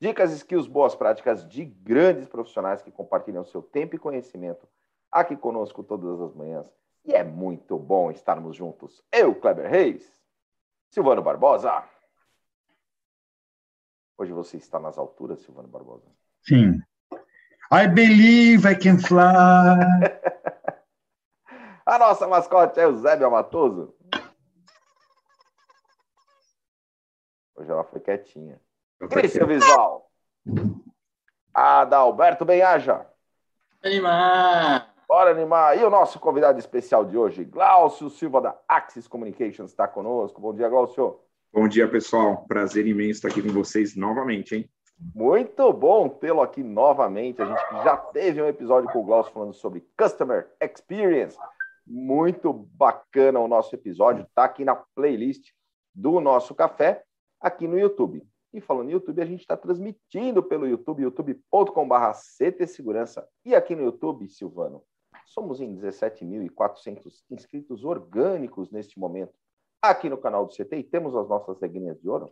Dicas, skills, boas práticas de grandes profissionais que compartilham seu tempo e conhecimento aqui conosco todas as manhãs. E é muito bom estarmos juntos. Eu, Kleber Reis, Silvano Barbosa. Hoje você está nas alturas, Silvano Barbosa? Sim. I believe I can fly. A nossa mascote é o Zébio Matoso. Hoje ela foi quietinha. Cristian Visual. Adalberto Benhaja. Animar! Bora animar. E o nosso convidado especial de hoje, Glaucio Silva, da Axis Communications, está conosco. Bom dia, Glaucio. Bom dia, pessoal. Prazer imenso estar aqui com vocês novamente, hein? Muito bom tê-lo aqui novamente. A gente já teve um episódio com o Glaucio falando sobre Customer Experience. Muito bacana o nosso episódio. Está aqui na playlist do nosso café, aqui no YouTube. E falando no YouTube, a gente está transmitindo pelo YouTube, youtube.com.br CT Segurança. E aqui no YouTube, Silvano, somos em 17.400 inscritos orgânicos neste momento. Aqui no canal do CT e temos as nossas regrinhas de ouro.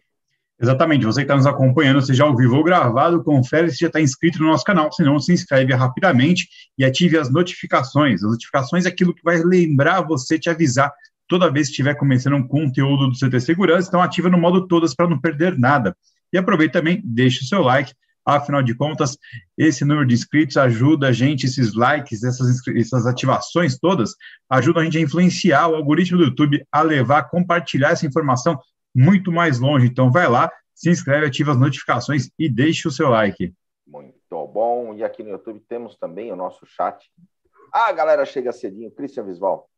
Exatamente, você que está nos acompanhando, seja ao vivo ou gravado, confere se já está inscrito no nosso canal, se não, se inscreve rapidamente e ative as notificações. As notificações é aquilo que vai lembrar você, te avisar toda vez que estiver começando um conteúdo do CT Segurança, então ativa no modo todas para não perder nada. E aproveita também, deixe o seu like, afinal de contas, esse número de inscritos ajuda a gente, esses likes, essas, essas ativações todas, ajudam a gente a influenciar o algoritmo do YouTube a levar, a compartilhar essa informação muito mais longe. Então vai lá, se inscreve, ativa as notificações e deixe o seu like. Muito bom. E aqui no YouTube temos também o nosso chat. A galera chega cedinho. Cristian Visval,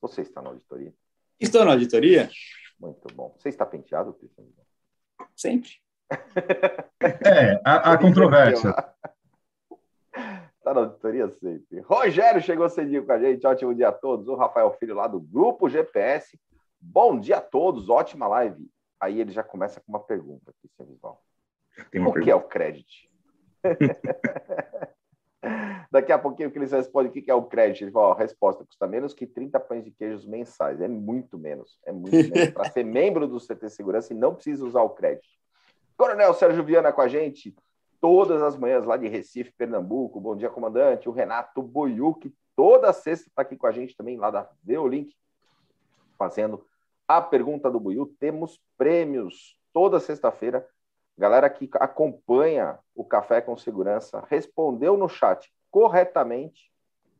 você está na auditoria? Estou na auditoria? Muito bom. Você está penteado, Cristian? Sempre. É, a, a controvérsia. Está na auditoria sempre. Rogério chegou cedinho com a gente. Ótimo dia a todos. O Rafael Filho lá do Grupo GPS. Bom dia a todos. Ótima live. Aí ele já começa com uma pergunta, Cristian Visval. O que é o crédito? Daqui a pouquinho que eles respondem o que é o crédito. Ele fala, a resposta custa menos que 30 pães de queijos mensais. É muito menos. É muito menos. Para ser membro do CT Segurança e não precisa usar o crédito. Coronel Sérgio Viana com a gente todas as manhãs lá de Recife, Pernambuco. Bom dia, comandante. O Renato Boiuc, toda sexta está aqui com a gente também lá da Veolink, fazendo a pergunta do Buiu. Temos prêmios toda sexta-feira Galera que acompanha o Café com Segurança respondeu no chat corretamente.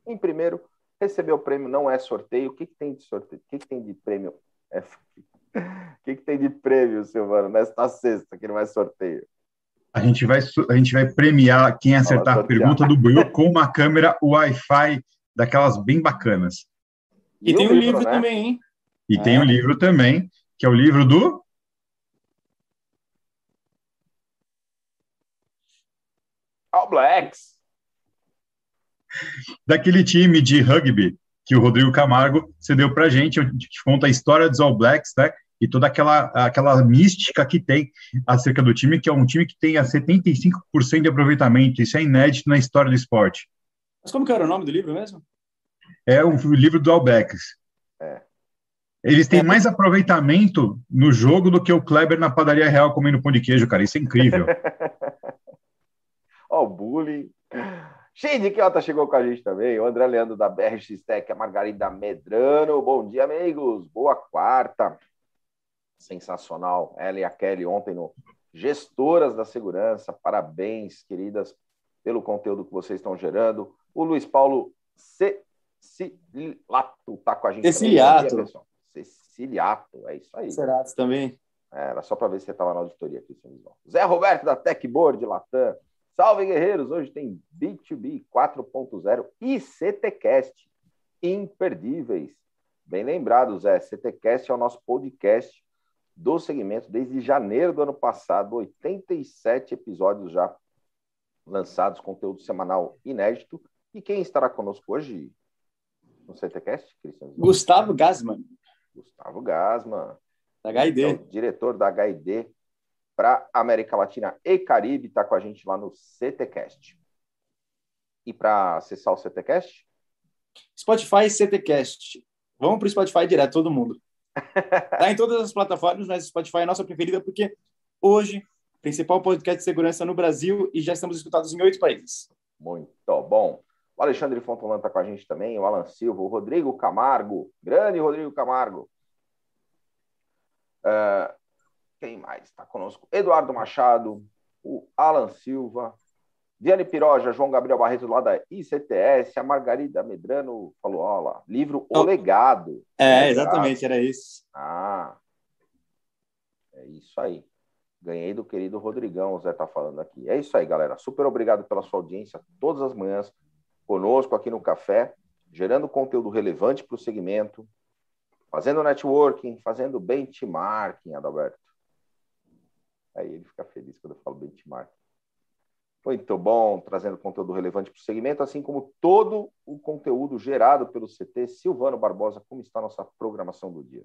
Em primeiro, recebeu o prêmio, não é sorteio. O que, que tem de sorteio? O que, que tem de prêmio? É... O que, que tem de prêmio, Silvano, nesta sexta, que não é sorteio? A gente vai, a gente vai premiar quem acertar a pergunta do Buiu com uma câmera Wi-Fi daquelas bem bacanas. E, e tem um livro, livro né? também, hein? E é. tem um livro também, que é o livro do All Blacks. Daquele time de rugby que o Rodrigo Camargo cedeu para a gente, que conta a história dos All Blacks, né? E toda aquela, aquela mística que tem acerca do time, que é um time que tem a 75% de aproveitamento. Isso é inédito na história do esporte. Mas como que era o nome do livro mesmo? É o livro do All Blacks. É. Eles têm é. mais aproveitamento no jogo do que o Kleber na padaria real comendo pão de queijo, cara. Isso é incrível. Bullying. Cheio de Quiota chegou com a gente também. O André Leandro da BRX Tech, a Margarida Medrano. Bom dia, amigos. Boa quarta. Sensacional. Ela e a Kelly ontem no Gestoras da Segurança. Parabéns, queridas, pelo conteúdo que vocês estão gerando. O Luiz Paulo Ceciliato está com a gente. Ceciliato. Dia, Ceciliato, é isso aí. Será também? É, era só para ver se você estava na auditoria aqui, Zé Roberto da Techboard Latam. Salve, guerreiros! Hoje tem B2B 4.0 e CTcast imperdíveis. Bem lembrados, é, CTcast é o nosso podcast do segmento desde janeiro do ano passado, 87 episódios já lançados, conteúdo semanal inédito. E quem estará conosco hoje no CTCast, Cristian? Gustavo Gasman. Gustavo Gasman. Da HID. Então, diretor da HID para América Latina e Caribe, está com a gente lá no CTCast. E para acessar o CTCast? Spotify CTCast. Vamos para o Spotify direto, todo mundo. Está em todas as plataformas, mas o Spotify é a nossa preferida porque hoje, principal podcast de segurança no Brasil e já estamos escutados em oito países. Muito bom. O Alexandre Fontolan está com a gente também, o Alan Silva, o Rodrigo Camargo, grande Rodrigo Camargo. Uh, quem mais está conosco? Eduardo Machado, o Alan Silva, Diane Piroja, João Gabriel Barreto lá da ICTS, a Margarida Medrano falou, ó lá, livro O Legado. É, exatamente, era isso. Ah, é isso aí. Ganhei do querido Rodrigão, o Zé tá falando aqui. É isso aí, galera. Super obrigado pela sua audiência todas as manhãs conosco aqui no Café, gerando conteúdo relevante para o segmento, fazendo networking, fazendo benchmarking, Adalberto. Aí ele fica feliz quando eu falo benchmarking. Muito bom, trazendo conteúdo relevante para o segmento, assim como todo o conteúdo gerado pelo CT. Silvano Barbosa, como está a nossa programação do dia?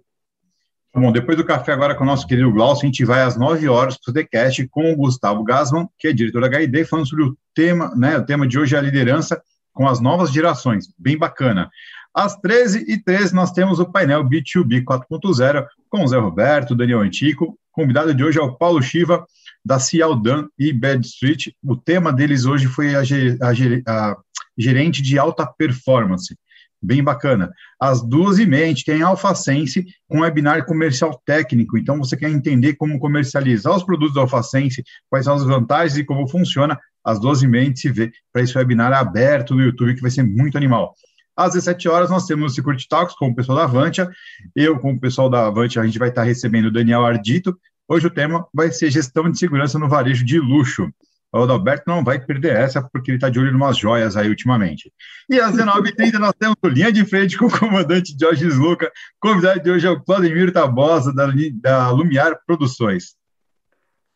Bom, depois do café agora com o nosso querido Glaucio, a gente vai às 9 horas para o TCast com o Gustavo Gasman, que é diretor da HID, falando sobre o tema, né, o tema de hoje é a liderança com as novas gerações, bem bacana. Às 13h13 nós temos o painel B2B 4.0 com o Zé Roberto, Daniel Antico. Convidado de hoje é o Paulo Chiva, da Cialdan e Bad Street. O tema deles hoje foi a, a, a gerente de alta performance. Bem bacana. Às duas e meia, a gente tem AlphaSense com webinar comercial técnico. Então, você quer entender como comercializar os produtos da AlphaSense, quais são as vantagens e como funciona, às 12h30 a gente se vê para esse webinar aberto no YouTube, que vai ser muito animal. Às 17 horas, nós temos o Security Talks com o pessoal da Avantia. Eu, com o pessoal da Avantia, a gente vai estar recebendo o Daniel Ardito. Hoje o tema vai ser gestão de segurança no varejo de luxo. O Adalberto não vai perder essa, porque ele está de olho em umas joias aí ultimamente. E às 19h30 nós temos o Linha de Frente com o comandante Jorge Luca. Convidado de hoje é o Claudemiro Tabosa, da, da Lumiar Produções.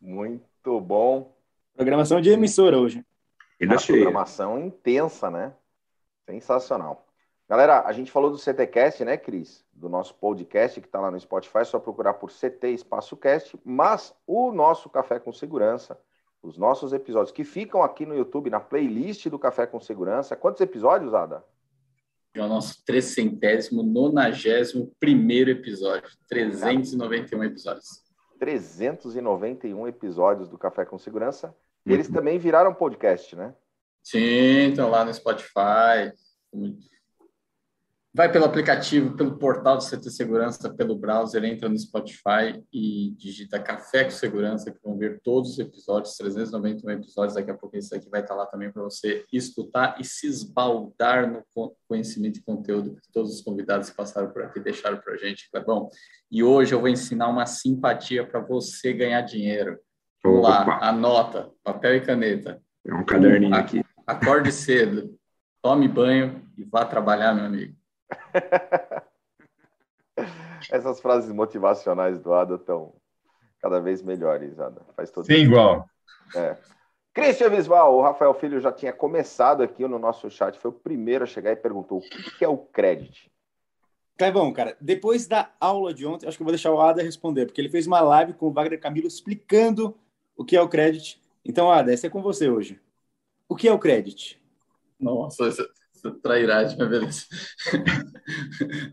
Muito bom. Programação de emissora hoje. Uma programação intensa, né? Sensacional. Galera, a gente falou do CTcast, né, Cris? Do nosso podcast que está lá no Spotify, é só procurar por CT Espaço Cast, mas o nosso Café com Segurança, os nossos episódios que ficam aqui no YouTube, na playlist do Café com Segurança. Quantos episódios, Ada? É o nosso trecentésimo, nonagésimo primeiro episódio. 391 episódios. 391 episódios do Café com Segurança. E eles também viraram podcast, né? Sim, estão lá no Spotify. Vai pelo aplicativo, pelo portal do CT Segurança, pelo browser, entra no Spotify e digita Café com Segurança, que vão ver todos os episódios, 391 episódios. Daqui a pouco esse aqui vai estar lá também para você escutar e se esbaldar no conhecimento e conteúdo que todos os convidados que passaram por aqui deixaram para a gente, Clebão. E hoje eu vou ensinar uma simpatia para você ganhar dinheiro. Vamos lá, anota, papel e caneta. É um caderninho aqui. Acorde cedo, tome banho e vá trabalhar, meu amigo. Essas frases motivacionais do Ada estão cada vez melhores, Ada. Faz todo Sim, igual. É. Christian Visval, o Rafael Filho já tinha começado aqui no nosso chat, foi o primeiro a chegar e perguntou o que é o crédito. Clebão, cara, depois da aula de ontem, acho que eu vou deixar o Ada responder, porque ele fez uma live com o Wagner Camilo explicando o que é o crédito. Então, Ada, essa é com você hoje. O que é o crédito? Nossa, trairagem, mas beleza.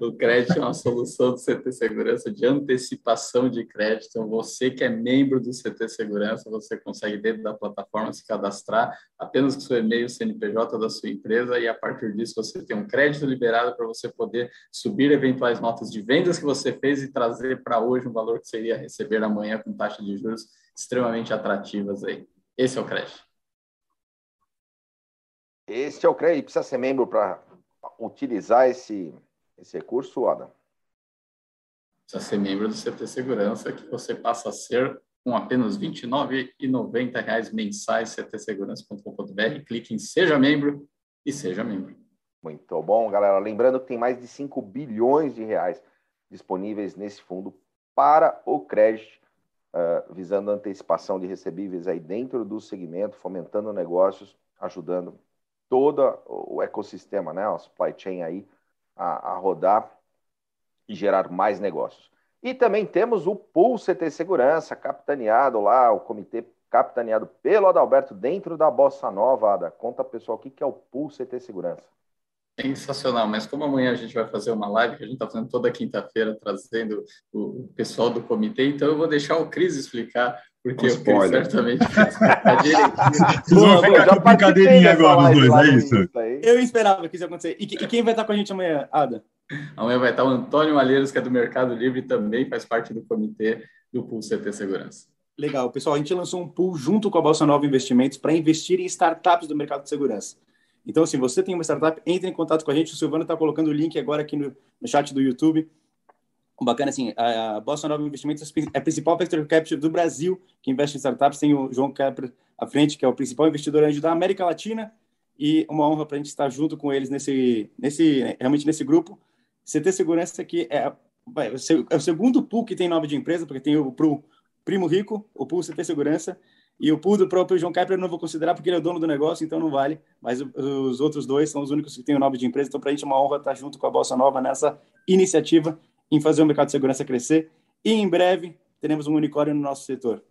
o crédito é uma solução do CT Segurança de antecipação de crédito. Então, você que é membro do CT Segurança, você consegue dentro da plataforma se cadastrar apenas com seu e-mail CNPJ da sua empresa e a partir disso você tem um crédito liberado para você poder subir eventuais notas de vendas que você fez e trazer para hoje um valor que seria receber amanhã com taxa de juros extremamente atrativas aí. Esse é o crédito. Este é o crédito. Precisa ser membro para utilizar esse, esse recurso, Adam? Precisa ser membro do CT Segurança, que você passa a ser com apenas R$ 29,90 mensais, ctsegurança.com.br. Clique em Seja Membro e seja membro. Muito bom, galera. Lembrando que tem mais de 5 bilhões de reais disponíveis nesse fundo para o crédito uh, visando antecipação de recebíveis aí dentro do segmento, fomentando negócios, ajudando todo o ecossistema, né, a supply chain aí a, a rodar e gerar mais negócios. E também temos o Pool CT Segurança, capitaneado lá, o comitê capitaneado pelo Adalberto dentro da Bossa Nova. Ada, conta pessoal o que é o Pool CT Segurança. Sensacional, mas como amanhã a gente vai fazer uma live que a gente está fazendo toda quinta-feira, trazendo o pessoal do comitê, então eu vou deixar o Cris explicar, porque Cris certamente Vamos ficar com brincadeirinha agora, os dois, é isso? Eu esperava que isso ia acontecer. E, e quem vai estar com a gente amanhã, Ada? Amanhã vai estar o Antônio Malheiros, que é do Mercado Livre, também faz parte do comitê do Pool CT Segurança. Legal, pessoal. A gente lançou um pool junto com a Bolsa Nova Investimentos para investir em startups do mercado de segurança. Então, se você tem uma startup, entre em contato com a gente. O Silvano está colocando o link agora aqui no, no chat do YouTube. Bacana, assim, a, Bolsa Nova Investimentos é a principal Vector Capital do Brasil, que investe em startups. Tem o João Kepler à frente, que é o principal investidor anjo da América Latina. E uma honra para a gente estar junto com eles nesse, nesse, realmente nesse grupo. CT Segurança que é, vai, é o segundo pool que tem nome de empresa, porque tem o pro Primo Rico, o pool CT Segurança, e o pool do próprio João Kepler eu não vou considerar porque ele é o dono do negócio, então não vale. Mas os outros dois são os únicos que têm o nome de empresa. Então, para a gente é uma honra estar junto com a Bolsa Nova nessa iniciativa em fazer o mercado de segurança crescer. E em breve teremos um unicórnio no nosso setor.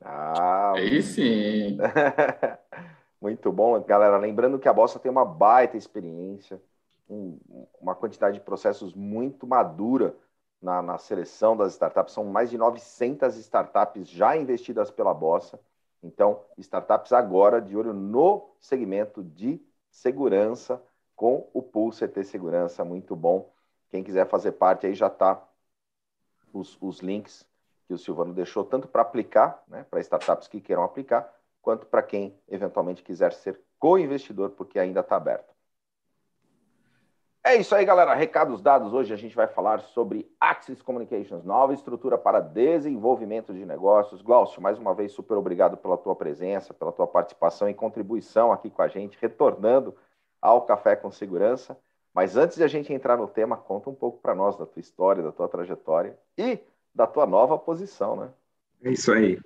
Ah, aí sim. Muito bom, galera. Lembrando que a Bolsa tem uma baita experiência, um, uma quantidade de processos muito madura na, na seleção das startups. São mais de 900 startups já investidas pela Bolsa. Então, startups agora de olho no segmento de segurança com o Pool CT Segurança, muito bom. Quem quiser fazer parte aí já está os, os links que o Silvano deixou, tanto para aplicar, né, para startups que queiram aplicar, quanto para quem eventualmente quiser ser co-investidor, porque ainda está aberto. É isso aí, galera. Recados dados. Hoje a gente vai falar sobre Axis Communications, nova estrutura para desenvolvimento de negócios. Glaucio, mais uma vez, super obrigado pela tua presença, pela tua participação e contribuição aqui com a gente, retornando ao Café com Segurança. Mas antes de a gente entrar no tema, conta um pouco para nós da tua história, da tua trajetória e da tua nova posição, né? É isso aí.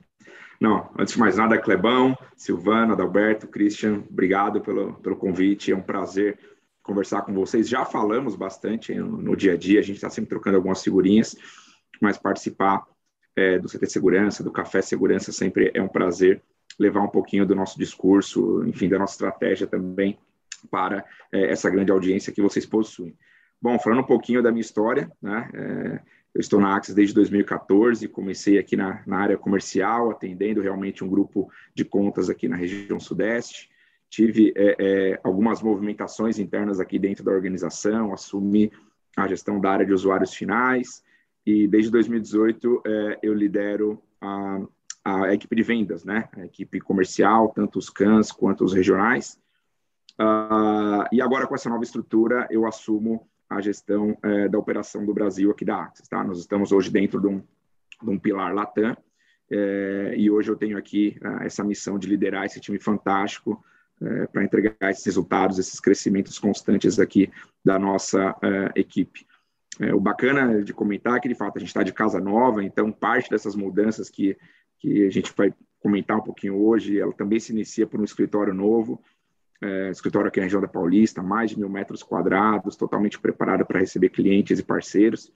Não, antes de mais nada, Clebão, Silvana, Adalberto, Christian, obrigado pelo, pelo convite. É um prazer conversar com vocês. Já falamos bastante no, no dia a dia, a gente está sempre trocando algumas figurinhas, mas participar é, do CT Segurança, do Café Segurança, sempre é um prazer levar um pouquinho do nosso discurso, enfim, da nossa estratégia também para é, essa grande audiência que vocês possuem. Bom, falando um pouquinho da minha história, né, é, eu estou na Axis desde 2014, comecei aqui na, na área comercial, atendendo realmente um grupo de contas aqui na região sudeste, tive é, é, algumas movimentações internas aqui dentro da organização, assumi a gestão da área de usuários finais e desde 2018 é, eu lidero a, a, equipe de vendas, né? A equipe comercial, tanto os CANs quanto os regionais. Uh, e agora com essa nova estrutura eu assumo a gestão é, da operação do Brasil aqui da Axis, tá? Nós estamos hoje dentro de um, de um pilar Latam é, e hoje eu tenho aqui uh, essa missão de liderar esse time fantástico é, para entregar esses resultados, esses crescimentos constantes aqui da nossa equipe. O bacana de comentar é que, de fato, a gente está de casa nova, então parte dessas mudanças que, que a gente vai comentar um pouquinho hoje, ela também se inicia por um escritório novo, é, escritório aqui na região da Paulista, mais de mil metros quadrados, totalmente preparado para receber clientes e parceiros.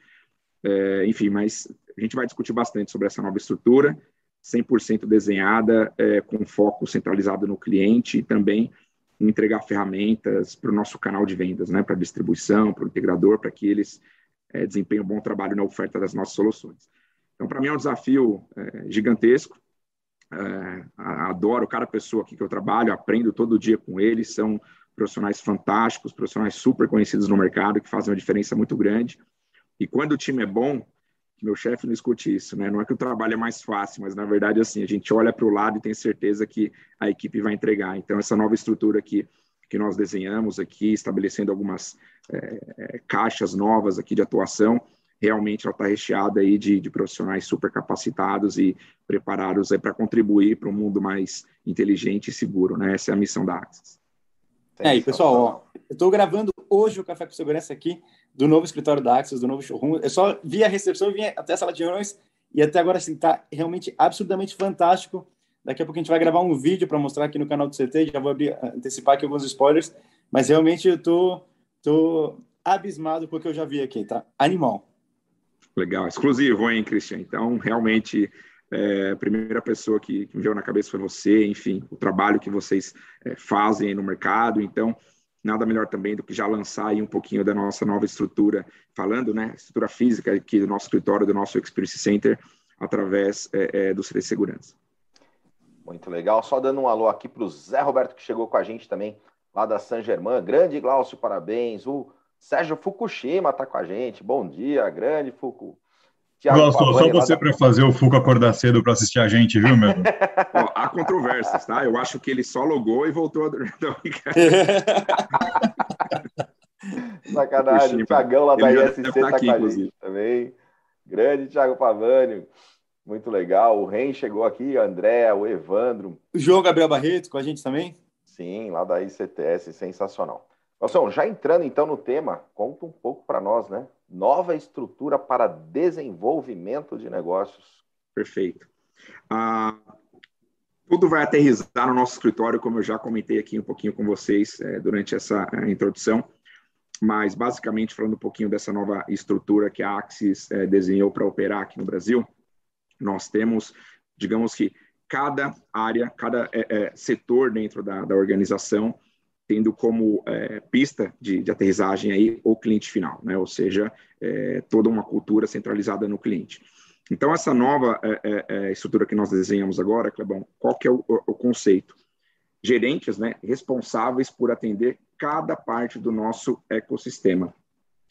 É, enfim, mas a gente vai discutir bastante sobre essa nova estrutura 100% desenhada, é, com foco centralizado no cliente e também entregar ferramentas para o nosso canal de vendas, né, para distribuição, para o integrador, para que eles é, desempenhem um bom trabalho na oferta das nossas soluções. Então, para mim é um desafio é, gigantesco. É, adoro cada pessoa aqui que eu trabalho, aprendo todo dia com eles, são profissionais fantásticos, profissionais super conhecidos no mercado, que fazem uma diferença muito grande. E quando o time é bom, meu chefe não escute isso, né? Não é que o trabalho é mais fácil, mas na verdade, assim, a gente olha para o lado e tem certeza que a equipe vai entregar. Então, essa nova estrutura aqui que nós desenhamos aqui, estabelecendo algumas é, é caixas novas aqui de atuação, realmente ela está recheada aí de, de, profissionais super capacitados e preparados para contribuir para um mundo mais inteligente e seguro, né? Essa é a missão da Axis. É, e pessoal, ó, eu estou gravando hoje o Café com Segurança aqui do novo escritório da Axis, do novo showroom. Eu só vi a recepção e vim até a sala de reuniões E até agora, assim, tá realmente absurdamente fantástico. Daqui a pouco a gente vai gravar um vídeo para mostrar aqui no canal do CT, já vou abrir, antecipar aqui alguns spoilers, mas realmente eu tô, tô abismado com o que eu já vi aqui, tá? Animal. Legal, exclusivo, hein, Cristian? Então, realmente, é, a primeira pessoa que, que, me veio na cabeça foi você, enfim, o trabalho que vocês é, fazem no mercado. Então, nada melhor também do que já lançar aí um pouquinho da nossa nova estrutura, falando, né, estrutura física aqui do nosso escritório, do nosso Experience Center, através é, é do CD Segurança. Muito legal. Só dando um alô aqui para o Zé Roberto, que chegou com a gente também, lá da San Germain. Grande Glaucio, parabéns. O Sérgio Fukushima está com a gente. Bom dia, grande Fuku. Tiago só você da... para fazer o Fuco acordar cedo para assistir a gente, viu, meu? há controvérsias, tá? Eu acho que ele só logou e voltou a dormir. Sacanagem, o Thiagão lá da ISC está tá com a gente também. Grande Thiago Pavani, muito legal. O Ren chegou aqui, o André, o Evandro. O João Gabriel Barreto com a gente também? Sim, lá da ICTS, sensacional. Nelson, já entrando então no tema, conta um pouco para nós, né? Nova estrutura para desenvolvimento de negócios. Perfeito. Ah, tudo vai aterrizar no nosso escritório, como eu já comentei aqui um pouquinho com vocês é, durante essa é, introdução, mas basicamente falando um pouquinho dessa nova estrutura que a Axis é, desenhou para operar aqui no Brasil, nós temos, digamos que cada área, cada é, é, setor dentro da, da organização tendo como é, pista de, de, aterrissagem aí o cliente final, né? ou seja, é, toda uma cultura centralizada no cliente. Então, essa nova é, é, é estrutura que nós desenhamos agora, Clebão, qual que é o, o, conceito? Gerentes né, responsáveis por atender cada parte do nosso ecossistema.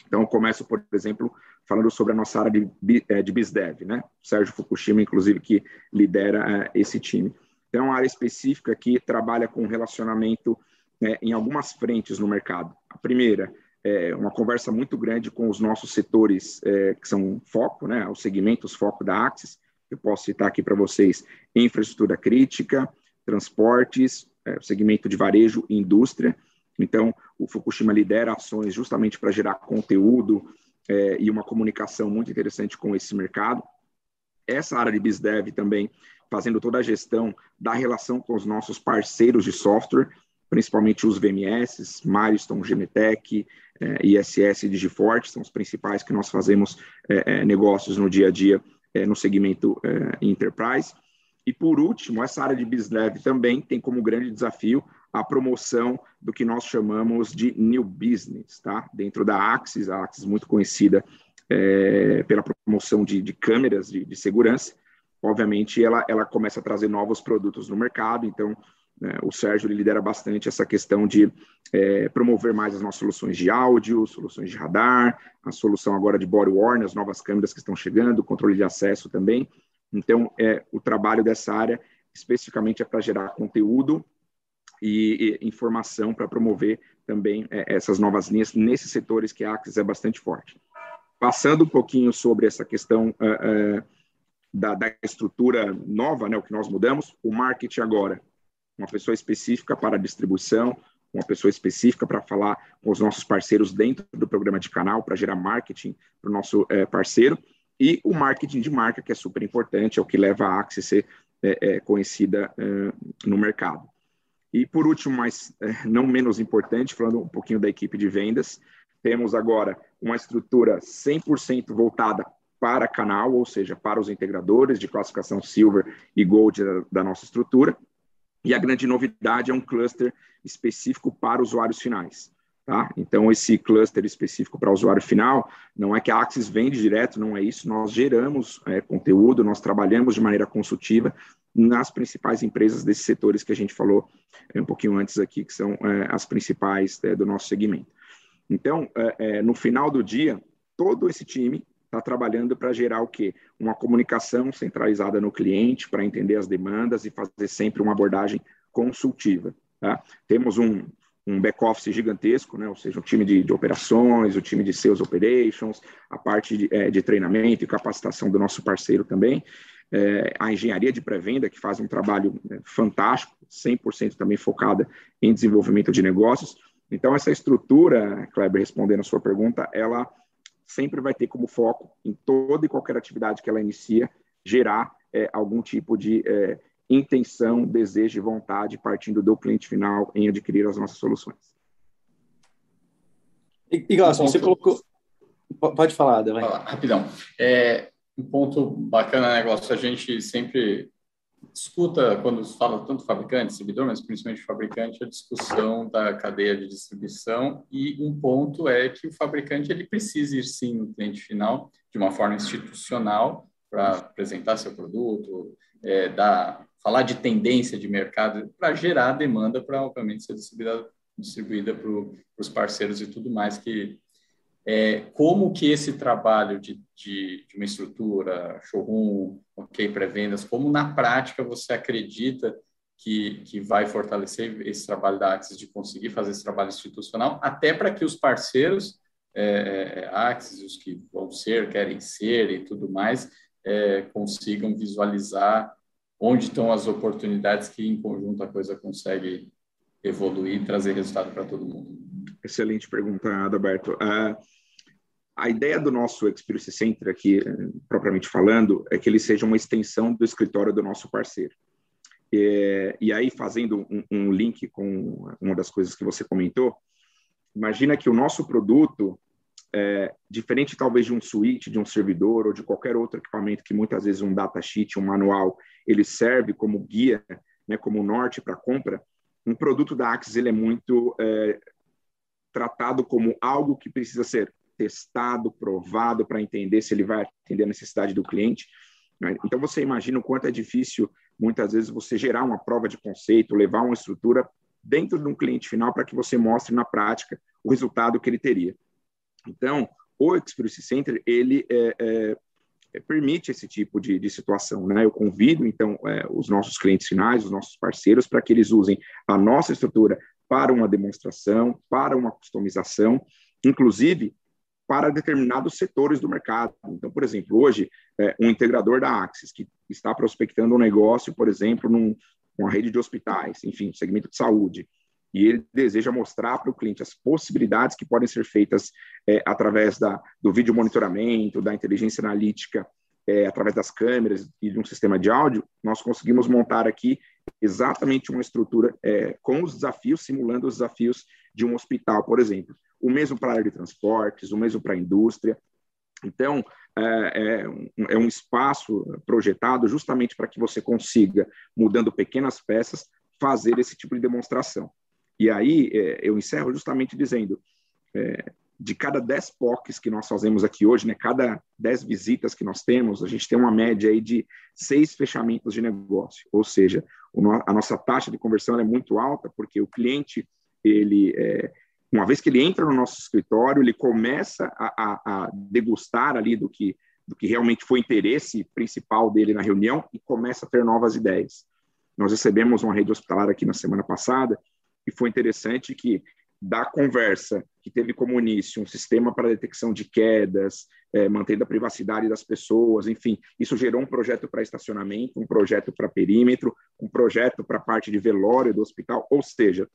Então, eu começo, por exemplo, falando sobre a nossa área de, é, de BizDev, né? Sérgio Fukushima, inclusive, que lidera esse time. Então, é uma área específica que trabalha com relacionamento né, em algumas frentes no mercado. A primeira é uma conversa muito grande com os nossos setores é, que são foco, né, os segmentos foco da Axis. Eu posso citar aqui para vocês infraestrutura crítica, transportes, é, segmento de varejo e indústria. Então, o Fukushima lidera ações justamente para gerar conteúdo é, e uma comunicação muito interessante com esse mercado. Essa área de BizDev também fazendo toda a gestão da relação com os nossos parceiros de software, principalmente os VMS, Mariston, Gemetec, eh, ISS e Digiforte, são os principais que nós fazemos eh, eh, negócios no dia a dia no segmento Enterprise. E, por último, essa área de BizDev também tem como grande desafio a promoção do que nós chamamos de New Business, tá? Dentro da Axis, a Axis muito conhecida é, pela promoção de, de câmeras de, de, segurança, obviamente ela, ela começa a trazer novos produtos no mercado, então? O Sérgio lidera bastante essa questão de é, promover mais as nossas soluções de áudio, soluções de radar, a solução agora de body worn, as novas câmeras que estão chegando, controle de acesso também. Então, é, o trabalho dessa área especificamente é para gerar conteúdo e, e informação para promover também é, essas novas linhas nesses setores que a Axis é bastante forte. Passando um pouquinho sobre essa questão uh, uh, da, da, estrutura nova, né, o que nós mudamos, o marketing agora uma pessoa específica para distribuição, uma pessoa específica para falar com os nossos parceiros dentro do programa de canal, para gerar marketing para o nosso é, parceiro, e o marketing de marca, que é super importante, é o que leva a Axis a ser é, é, conhecida é, no mercado. E por último, mas é, não menos importante, falando um pouquinho da equipe de vendas, temos agora uma estrutura 100% voltada para canal, ou seja, para os integradores de classificação Silver e Gold da nossa estrutura, e a grande novidade é um cluster específico para usuários finais. Tá? Então, esse cluster específico para usuário final, não é que a Axis vende direto, não é isso. Nós geramos é, conteúdo, nós trabalhamos de maneira consultiva nas principais empresas desses setores que a gente falou é, um pouquinho antes aqui, que são é, as principais é, do nosso segmento. Então, é, é, no final do dia, todo esse time está trabalhando para gerar o quê? Uma comunicação centralizada no cliente, para entender as demandas e fazer sempre uma abordagem consultiva. Tá? Temos um, um back-office gigantesco, né? ou seja, o time de, de, operações, o time de sales operations, a parte de, é, de treinamento e capacitação do nosso parceiro também, é, a engenharia de pré-venda, que faz um trabalho né, fantástico, 100% também focada em desenvolvimento de negócios. Então, essa estrutura, Kleber, respondendo a sua pergunta, ela sempre vai ter como foco, em toda e qualquer atividade que ela inicia, gerar é, algum tipo de é, intenção, desejo e vontade partindo do cliente final em adquirir as nossas soluções. E, e Glaucio, você colocou... Pode falar, vai. Rapidão. É, um ponto bacana, negócio, a gente sempre escuta, quando fala tanto fabricante, distribuidor, mas principalmente fabricante, a discussão da cadeia de distribuição e um ponto é que o fabricante ele precisa ir sim no cliente final de uma forma institucional para apresentar seu produto, é, dar, falar de tendência de mercado para gerar demanda para obviamente ser distribuída, distribuída para os parceiros e tudo mais que é, como que esse trabalho de, de, de uma estrutura, showroom, ok, pré-vendas, como na prática você acredita que, que vai fortalecer esse trabalho da Axis de conseguir fazer esse trabalho institucional, até para que os parceiros, é, é, é, Axis, os que vão ser, querem ser e tudo mais, é, consigam visualizar onde estão as oportunidades que em conjunto a coisa consegue evoluir e trazer resultado para todo mundo. Excelente pergunta, Adalberto. Uh, a ideia do nosso Experience Center aqui, propriamente falando, é que ele seja uma extensão do escritório do nosso parceiro. É, e aí, fazendo um, um, link com uma das coisas que você comentou, imagina que o nosso produto, é, diferente talvez de um switch, de um servidor ou de qualquer outro equipamento que muitas vezes um datasheet, um manual, ele serve como guia, né, como norte para compra, um produto da Axis ele é muito é, tratado como algo que precisa ser testado, provado para entender se ele vai atender a necessidade do cliente. Né? Então você imagina o quanto é difícil muitas vezes você gerar uma prova de conceito, levar uma estrutura dentro de um cliente final para que você mostre na prática o resultado que ele teria. Então, o Experience Center ele é, é, é permite esse tipo de, de, situação. Né? Eu convido, então, é, os nossos clientes finais, os nossos parceiros, para que eles usem a nossa estrutura para uma demonstração, para uma customização, inclusive para determinados setores do mercado. Então, por exemplo, hoje, é, um integrador da Axis que está prospectando um negócio, por exemplo, num, rede de hospitais, enfim, segmento de saúde, e ele deseja mostrar para o cliente as possibilidades que podem ser feitas é, através da, do vídeo monitoramento, da inteligência analítica, é, através das câmeras e de um sistema de áudio, nós conseguimos montar aqui exatamente uma estrutura é, com os desafios, simulando os desafios de um hospital, por exemplo o mesmo para a área de transportes, o mesmo para a indústria. Então, é, é, um, é espaço projetado justamente para que você consiga, mudando pequenas peças, fazer esse tipo de demonstração. E aí é, eu encerro justamente dizendo, é, de cada 10 POCs que nós fazemos aqui hoje, né, cada 10 visitas que nós temos, a gente tem uma média aí de seis fechamentos de negócio. Ou seja, a nossa taxa de conversão é muito alta, porque o cliente ele é, uma vez que ele entra no nosso escritório, ele começa a, a, a degustar ali do que, do que realmente foi interesse principal dele na reunião e começa a ter novas ideias. Nós recebemos uma rede hospitalar aqui na semana passada e foi interessante que da conversa que teve como início um sistema para detecção de quedas, é, mantendo a privacidade das pessoas, enfim, isso gerou um projeto para estacionamento, um projeto para perímetro, um projeto para a parte de velório do hospital, ou seja,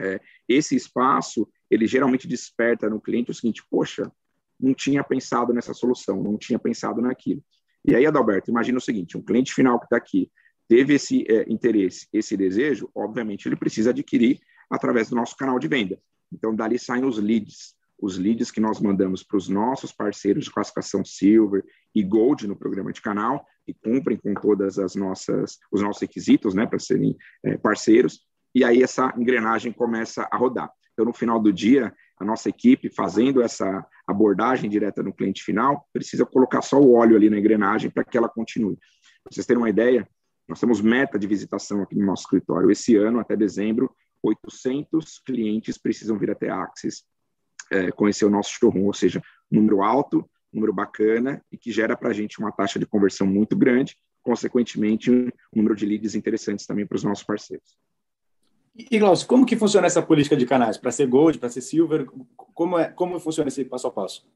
é, esse espaço, ele geralmente desperta no cliente o seguinte, poxa, não tinha pensado nessa solução, não tinha pensado naquilo. E aí, Adalberto, imagina o seguinte, um cliente final que está aqui, teve esse é, interesse, esse desejo, obviamente ele precisa adquirir através do nosso canal de venda. Então, dali saem os leads, os leads que nós mandamos para os nossos parceiros de classificação Silver e Gold no programa de canal, que cumprem com todas as nossas os nossos requisitos, né, para serem é, parceiros e aí essa engrenagem começa a rodar. Então, no final do dia, a nossa equipe, fazendo essa abordagem direta no cliente final, precisa colocar só o óleo ali na engrenagem para que ela continue. Para vocês terem uma ideia, nós temos meta de visitação aqui no nosso escritório. Esse ano, até dezembro, 800 clientes precisam vir até a Axis é, conhecer o nosso showroom, ou seja, número alto, número bacana e que gera para a gente uma taxa de conversão muito grande, consequentemente, um número de leads interessantes também para os nossos parceiros. E, Glaucio, como que funciona essa política de canais? Para ser Gold, para ser Silver, como, é, como funciona esse passo a passo?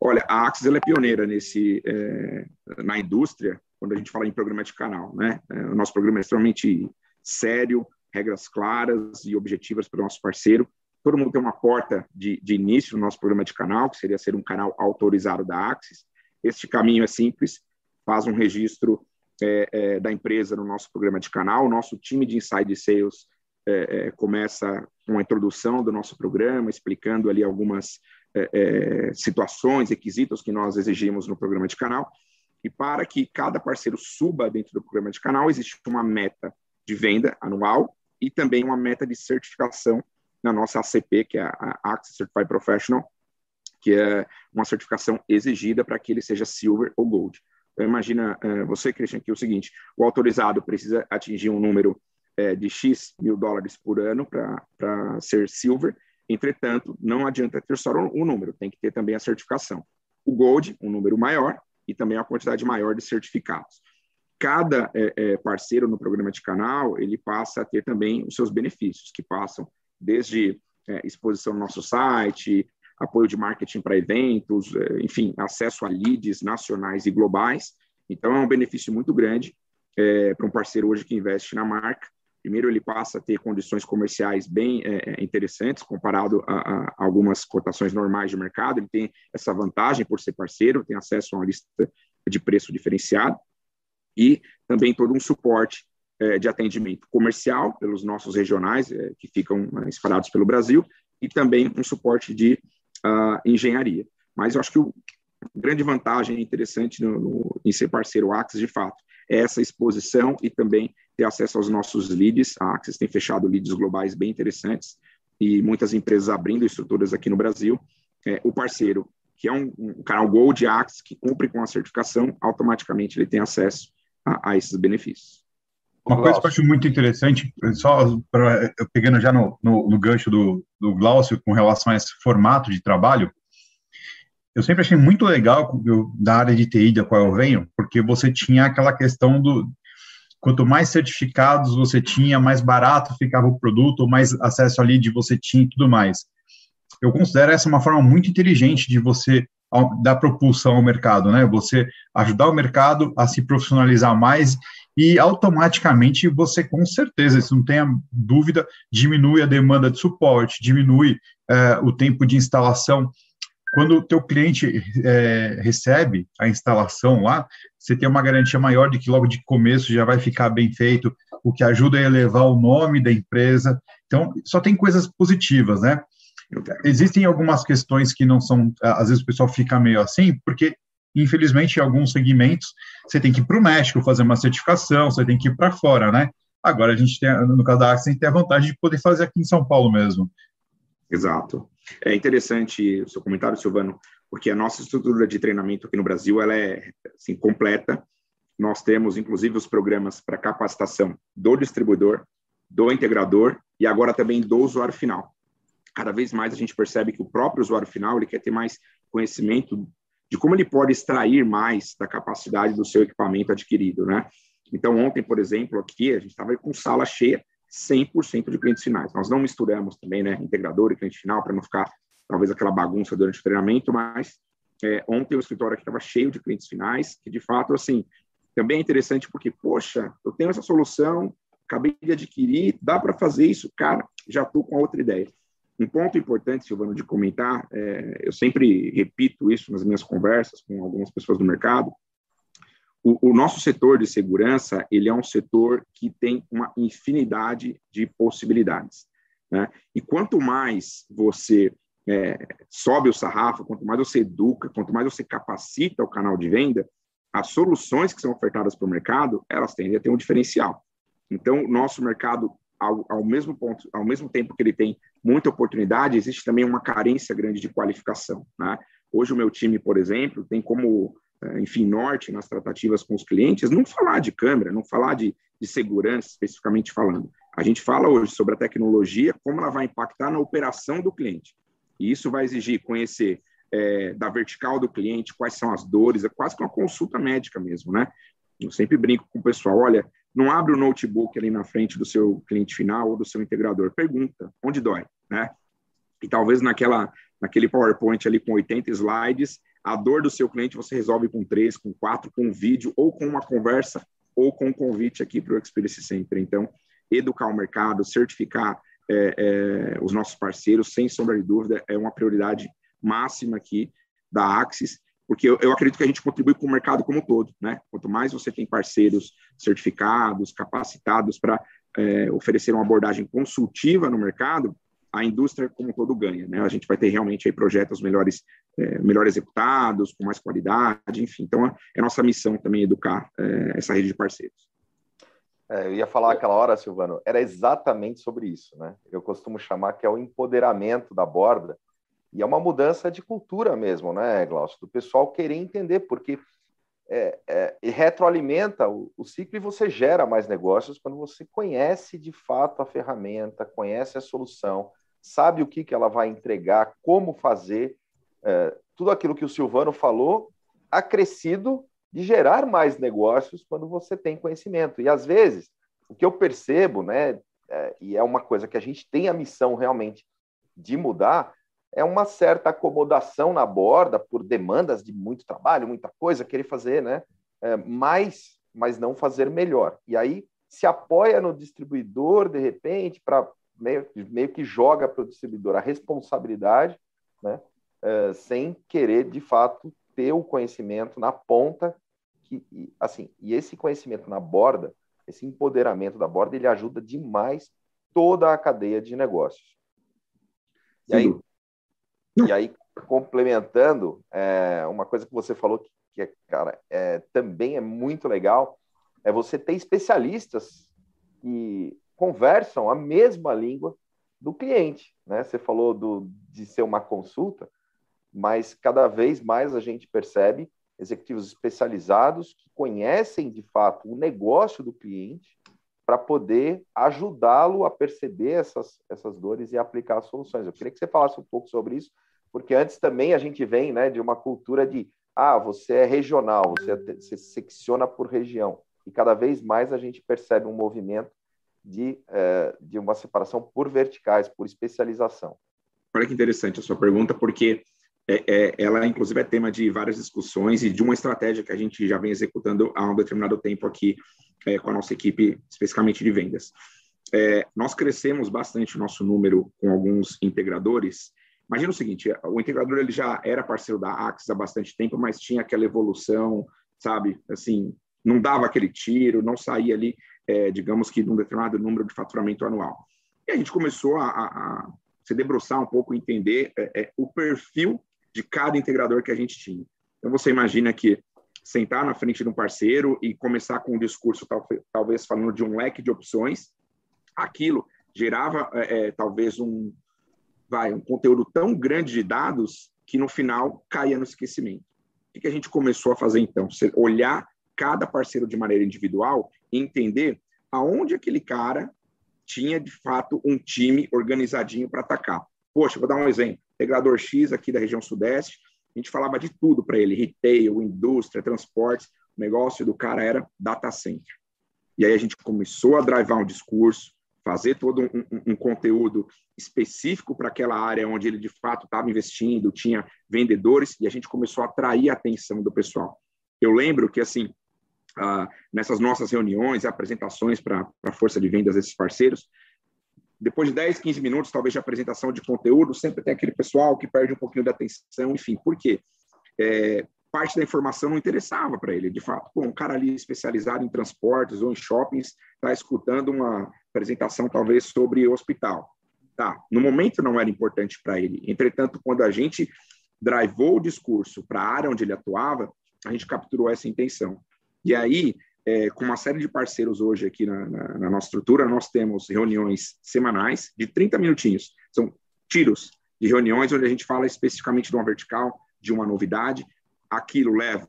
Olha, a Axis ela é pioneira nesse, é, na indústria, quando a gente fala em programa de canal. Né? É, o nosso programa é extremamente sério, regras claras e objetivas para o nosso parceiro. Todo mundo tem uma porta de, de início no nosso programa de canal, que seria ser um canal autorizado da Axis. Este caminho é simples, faz um registro é, é, da empresa no nosso programa de canal. O nosso time de Inside Sales é, é começa com a introdução do nosso programa, explicando ali algumas é, é, situações, requisitos que nós exigimos no programa de canal. E para que cada parceiro suba dentro do programa de canal, existe uma meta de venda anual e também uma meta de certificação na nossa ACP, que é a Access Certified Professional, que é uma certificação exigida para que ele seja Silver ou Gold. Então, imagina uh, você, Christian, que é o seguinte, o autorizado precisa atingir um número uh, de X mil dólares por ano para ser Silver, entretanto, não adianta ter só o um, número, tem que ter também a certificação. O Gold, um número maior, e também uma quantidade maior de certificados. Cada é, parceiro no programa de canal, ele passa a ter também os seus benefícios, que passam desde é, exposição no nosso site, apoio de marketing para eventos, é, enfim, acesso a leads nacionais e globais. Então, é um benefício muito grande é, para um parceiro hoje que investe na marca. Primeiro, ele passa a ter condições comerciais bem é, é interessantes comparado a, a, algumas cotações normais de mercado. Ele tem essa vantagem por ser parceiro, tem acesso a uma lista de preço diferenciado e também todo um suporte é, de atendimento comercial pelos nossos regionais é, que ficam é, espalhados pelo Brasil e também um suporte de uh, engenharia. Mas eu acho que o grande vantagem interessante no, no, em ser parceiro Axis, de fato, é essa exposição e também ter acesso aos nossos leads. A Axis tem fechado leads globais bem interessantes e muitas empresas abrindo estruturas aqui no Brasil. É, o parceiro, que é um, um canal Gold Axis, que cumpre com a certificação, automaticamente ele tem acesso a, a esses benefícios. Uma coisa que eu acho muito interessante, só pra, pegando já no, no, no gancho do, do Glaucio com relação a esse formato de trabalho, eu sempre achei muito legal eu, da área de TI da qual eu venho, porque você tinha aquela questão do quanto mais certificados você tinha, mais barato ficava o produto, mais acesso ali de você tinha e tudo mais. Eu considero essa uma forma muito inteligente de você dar propulsão ao mercado, né? Você ajudar o mercado a se profissionalizar mais e automaticamente você, com certeza, isso não tenha dúvida, diminui a demanda de suporte, diminui é, o tempo de instalação. Quando o teu cliente é, recebe a instalação lá, você tem uma garantia maior de que logo de começo já vai ficar bem feito, o que ajuda a elevar o nome da empresa. Então, só tem coisas positivas, né? Existem algumas questões que não são, às vezes o pessoal fica meio assim, porque infelizmente em alguns segmentos você tem que ir para o México fazer uma certificação, você tem que ir para fora, né? Agora a gente tem, no caso da Axis, a gente tem a vantagem de poder fazer aqui em São Paulo mesmo. Exato. É interessante o seu comentário, Silvano, porque a nossa estrutura de treinamento aqui no Brasil ela é assim, completa. Nós temos, inclusive, os programas para capacitação do distribuidor, do integrador e agora também do usuário final cada vez mais a gente percebe que o próprio usuário final ele quer ter mais conhecimento de como ele pode extrair mais da capacidade do seu equipamento adquirido, né? Então, ontem, por exemplo, aqui, a gente estava com sala cheia, 100% de clientes finais. Nós não misturamos também, né, integrador e cliente final, para não ficar, talvez, aquela bagunça durante o treinamento, mas é, ontem o escritório aqui estava cheio de clientes finais, que, de fato, assim, também é interessante porque, poxa, eu tenho essa solução, acabei de adquirir, dá para fazer isso? Cara, já estou com outra ideia. Um ponto importante, Silvano, de comentar, é, eu sempre repito isso nas minhas conversas com algumas pessoas do mercado, o, o, nosso setor de segurança, ele é um setor que tem uma infinidade de possibilidades, né? E quanto mais você é, sobe o sarrafo, quanto mais você educa, quanto mais você capacita o canal de venda, as soluções que são ofertadas para o mercado, elas tendem a ter um diferencial. Então, nosso mercado ao, ao, mesmo ponto, ao mesmo tempo que ele tem muita oportunidade, existe também uma carência grande de qualificação. Né? Hoje o meu time, por exemplo, tem como, eh, enfim, norte nas tratativas com os clientes, não falar de câmera, não falar de, de segurança especificamente falando. A gente fala hoje sobre a tecnologia, como ela vai impactar na operação do cliente. E isso vai exigir conhecer é, da vertical do cliente, quais são as dores, é quase que uma consulta médica mesmo, né? Eu sempre brinco com o pessoal, olha, não abre o notebook ali na frente do seu cliente final ou do seu integrador. Pergunta, onde dói, né? E talvez naquela, naquele PowerPoint ali com 80 slides, a dor do seu cliente você resolve com três, com quatro, com um vídeo, ou com uma conversa, ou com um convite aqui para o Experience Center. Então, educar o mercado, certificar é, é, os nossos parceiros, sem sombra de dúvida, é uma prioridade máxima aqui da Axis. Porque eu, eu, acredito que a gente contribui com o mercado como um todo, né? Quanto mais você tem parceiros certificados, capacitados para é, oferecer uma abordagem consultiva no mercado, a indústria como um todo ganha, né? A gente vai ter realmente aí projetos melhores, é, melhor executados, com mais qualidade, enfim. Então, é, nossa missão também educar é, essa rede de parceiros. É, eu ia falar aquela hora, Silvano, era exatamente sobre isso, né? Eu costumo chamar que é o empoderamento da borda, e é uma mudança de cultura mesmo, né, Glaucio? Do pessoal querer entender, porque é, é, retroalimenta o, o, ciclo e você gera mais negócios quando você conhece de fato a ferramenta, conhece a solução, sabe o que, que ela vai entregar, como fazer, é, tudo aquilo que o Silvano falou, acrescido de gerar mais negócios quando você tem conhecimento. E às vezes, o que eu percebo, né, é, e é uma coisa que a gente tem a missão realmente de mudar, é uma certa acomodação na borda por demandas de muito trabalho, muita coisa, querer fazer né, é, mais, mas não fazer melhor. E aí se apoia no distribuidor, de repente, para meio, meio que joga para o distribuidor a responsabilidade, né, é, sem querer, de fato, ter o conhecimento na ponta. Que, e, assim, e esse conhecimento na borda, esse empoderamento da borda, ele ajuda demais toda a cadeia de negócios. E aí, e aí, complementando, é, uma coisa que você falou que, que cara, é, também é muito legal, é você ter especialistas que conversam a mesma língua do cliente. Né? Você falou do, de ser uma consulta, mas cada vez mais a gente percebe executivos especializados que conhecem de fato o negócio do cliente para poder ajudá-lo a perceber essas, essas dores e aplicar soluções. Eu queria que você falasse um pouco sobre isso, porque antes também a gente vem né, de uma cultura de ah, você é regional, você, é, você secciona por região. E cada vez mais a gente percebe um movimento de, é, de uma separação por verticais, por especialização. Olha que interessante a sua pergunta, porque é, é, ela, inclusive, é tema de várias discussões e de uma estratégia que a gente já vem executando há um determinado tempo aqui é, com a nossa equipe, especificamente de vendas. É, nós crescemos bastante o nosso número com alguns integradores. Imagina o seguinte: o integrador ele já era parceiro da Axis há bastante tempo, mas tinha aquela evolução, sabe? Assim, não dava aquele tiro, não saía ali, é, digamos que, num determinado número de faturamento anual. E a gente começou a, a, a se debruçar um pouco, entender é, o perfil de cada integrador que a gente tinha. Então, você imagina que sentar na frente de um parceiro e começar com um discurso tal, talvez falando de um leque de opções, aquilo gerava é, é, talvez um vai um conteúdo tão grande de dados que no final caía no esquecimento. O que a gente começou a fazer então? Olhar cada parceiro de maneira individual e entender aonde aquele cara tinha de fato um time organizadinho para atacar. Poxa, vou dar um exemplo. Integrador X aqui da região Sudeste, a gente falava de tudo para ele, retail, indústria, transportes, o negócio do cara era data center. E aí a gente começou a drivar um discurso, fazer todo um, um, um conteúdo específico para aquela área onde ele de fato estava investindo, tinha vendedores, e a gente começou a atrair a atenção do pessoal. Eu lembro que, assim, uh, nessas nossas reuniões apresentações para a força de vendas desses parceiros, depois de 10, 15 minutos, talvez, de apresentação de conteúdo, sempre tem aquele pessoal que perde um pouquinho da atenção, enfim, por quê? É, parte da informação não interessava para ele, de fato. Pô, um cara ali especializado em transportes ou em shoppings está escutando uma apresentação, talvez, sobre hospital. Tá, no momento não era importante para ele. Entretanto, quando a gente drivou o discurso para a área onde ele atuava, a gente capturou essa intenção. E aí, é, com uma série de parceiros hoje aqui na, na, na, nossa estrutura, nós temos reuniões semanais de 30 minutinhos. São tiros de reuniões onde a gente fala especificamente de uma vertical, de uma novidade. Aquilo leva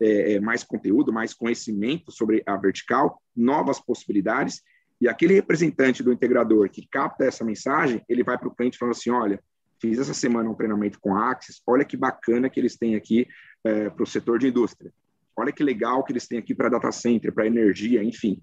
é, é, mais conteúdo, mais conhecimento sobre a vertical, novas possibilidades. E aquele representante do integrador que capta essa mensagem, ele vai para o cliente falando assim: olha, fiz essa semana um treinamento com a Axis, olha que bacana que eles têm aqui é, para o setor de indústria olha que legal que eles têm aqui para data center, para energia, enfim.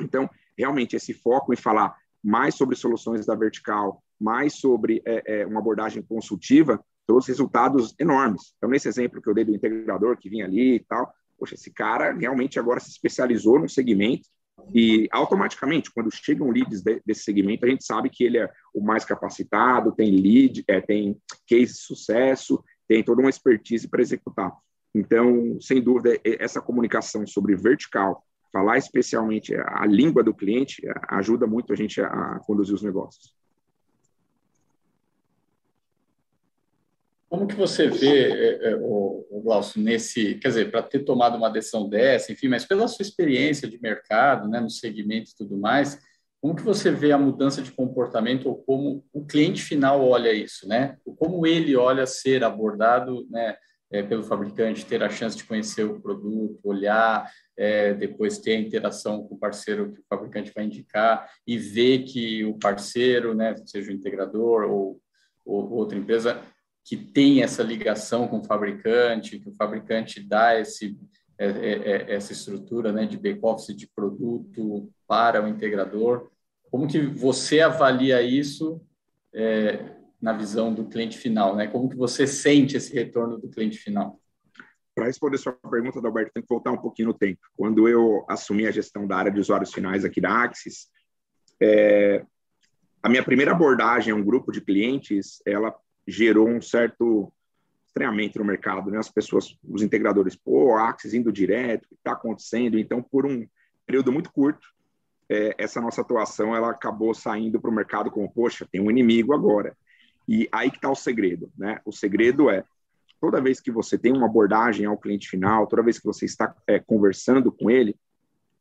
Então, realmente, esse foco em falar mais sobre soluções da vertical, mais sobre é, é, uma abordagem consultiva, trouxe resultados enormes. Então, nesse exemplo que eu dei do integrador que vinha ali e tal, poxa, esse cara realmente agora se especializou no segmento e automaticamente, quando chegam leads de, desse segmento, a gente sabe que ele é o mais capacitado, tem lead, é, tem case de sucesso, tem toda uma expertise para executar. Então, sem dúvida, essa comunicação sobre vertical, falar especialmente a língua do cliente, ajuda muito a gente a conduzir os negócios. Como que você vê, é, é, o, Glaucio, nesse, quer dizer, para ter tomado uma decisão dessa, enfim, mas pela sua experiência de mercado, né, no segmento e tudo mais, como que você vê a mudança de comportamento ou como o cliente final olha isso, né? Como ele olha ser abordado, né, é, pelo fabricante, ter a chance de conhecer o produto, olhar, é, depois ter a interação com o parceiro que o fabricante vai indicar e ver que o parceiro, né, seja o integrador ou, ou outra empresa, que tem essa ligação com o fabricante, que o fabricante dá esse, é, é, é, essa estrutura né, de back-office de produto para o integrador. Como que você avalia isso é, na visão do cliente final? Né? Como que você sente esse retorno do cliente final? Para responder sua pergunta, Alberto, tem que voltar um pouquinho no tempo. Quando eu assumi a gestão da área de usuários finais aqui da Axis, é, a minha primeira abordagem a um grupo de clientes, ela gerou um certo estranhamento no mercado, né? As pessoas, os integradores, pô, Axis indo direto, o que está acontecendo? Então, por um período muito curto, é, essa nossa atuação ela acabou saindo para o mercado como, poxa, tem um inimigo agora. E aí que está o segredo, né? O segredo é toda vez que você tem uma abordagem ao cliente final, toda vez que você está é, conversando com ele,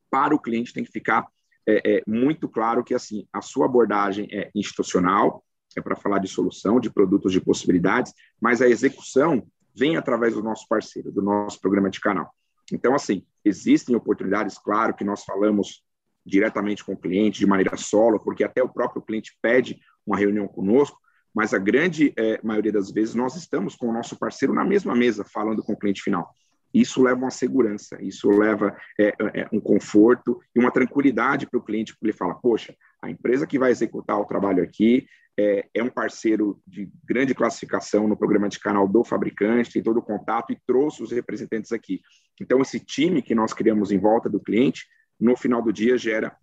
para o cliente tem que ficar é, é, muito claro que assim a sua abordagem é institucional, é para falar de solução, de produtos, de possibilidades, mas a execução vem através do nosso parceiro, do nosso programa de canal. Então, assim, existem oportunidades, claro, que nós falamos diretamente com o cliente, de maneira solo, porque até o próprio cliente pede uma reunião conosco, mas a grande é, maioria das vezes nós estamos com o nosso parceiro na mesma mesa, falando com o cliente final. Isso leva uma segurança, isso leva é, é, um conforto e uma tranquilidade para o cliente, porque ele fala, poxa, a empresa que vai executar o trabalho aqui é, é, um parceiro de grande classificação no programa de canal do fabricante, tem todo o contato e trouxe os representantes aqui. Então, esse time que nós criamos em volta do cliente, no final do dia, gera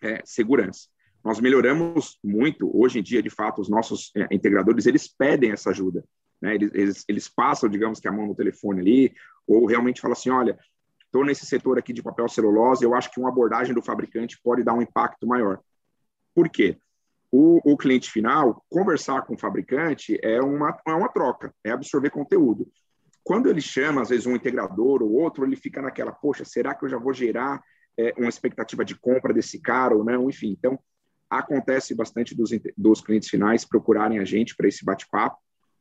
é, segurança. Nós melhoramos muito, hoje em dia, de fato, os nossos é, integradores, eles pedem essa ajuda. Né? Eles, eles, eles, passam, digamos que a mão no telefone ali, ou realmente falam assim, olha, estou nesse setor aqui de papel celulose, eu acho que uma abordagem do fabricante pode dar um impacto maior. Por quê? O, o cliente final, conversar com o fabricante é uma, é uma troca, é absorver conteúdo. Quando ele chama, às vezes, um integrador ou outro, ele fica naquela, poxa, será que eu já vou gerar é, uma expectativa de compra desse cara ou não? Enfim, então, acontece bastante dos, dos clientes finais procurarem a gente para esse bate-papo.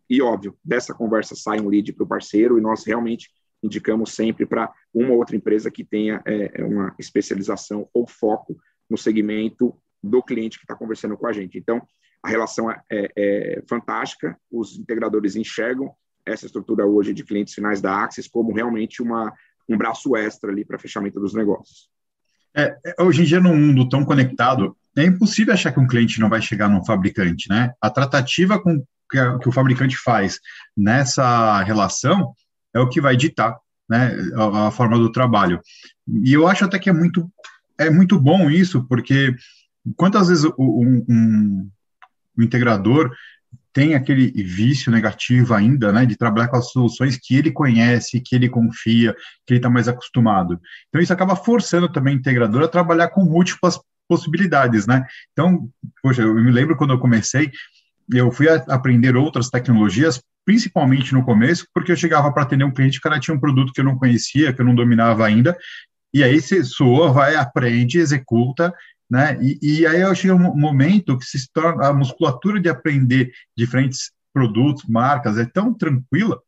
E, óbvio, dessa conversa sai um lead para o parceiro e nós realmente indicamos sempre para uma ou outra empresa que tenha é, uma especialização ou foco no segmento do cliente que está conversando com a gente. Então, a relação é, é, é, fantástica, os integradores enxergam essa estrutura hoje de clientes finais da Axis como realmente uma, um braço extra ali para fechamento dos negócios. É, é, hoje em dia, num mundo tão conectado, é impossível achar que um cliente não vai chegar num fabricante, né? A tratativa com que, a, que o fabricante faz nessa relação é o que vai ditar né, a, a, forma do trabalho. E eu acho até que é muito, é muito bom isso, porque quantas vezes um, um, um integrador tem aquele vício negativo ainda, né, de trabalhar com as soluções que ele conhece, que ele confia, que ele está mais acostumado. Então isso acaba forçando também o integrador a trabalhar com múltiplas possibilidades, né? Então, poxa, eu me lembro quando eu comecei, eu fui aprender outras tecnologias, principalmente no começo, porque eu chegava para atender um cliente, o cara tinha um produto que eu não conhecia, que eu não dominava ainda, e aí você soa, vai, aprende, executa, né? E, e aí eu chego um momento que se torna a musculatura de aprender diferentes produtos, marcas, é tão tranquila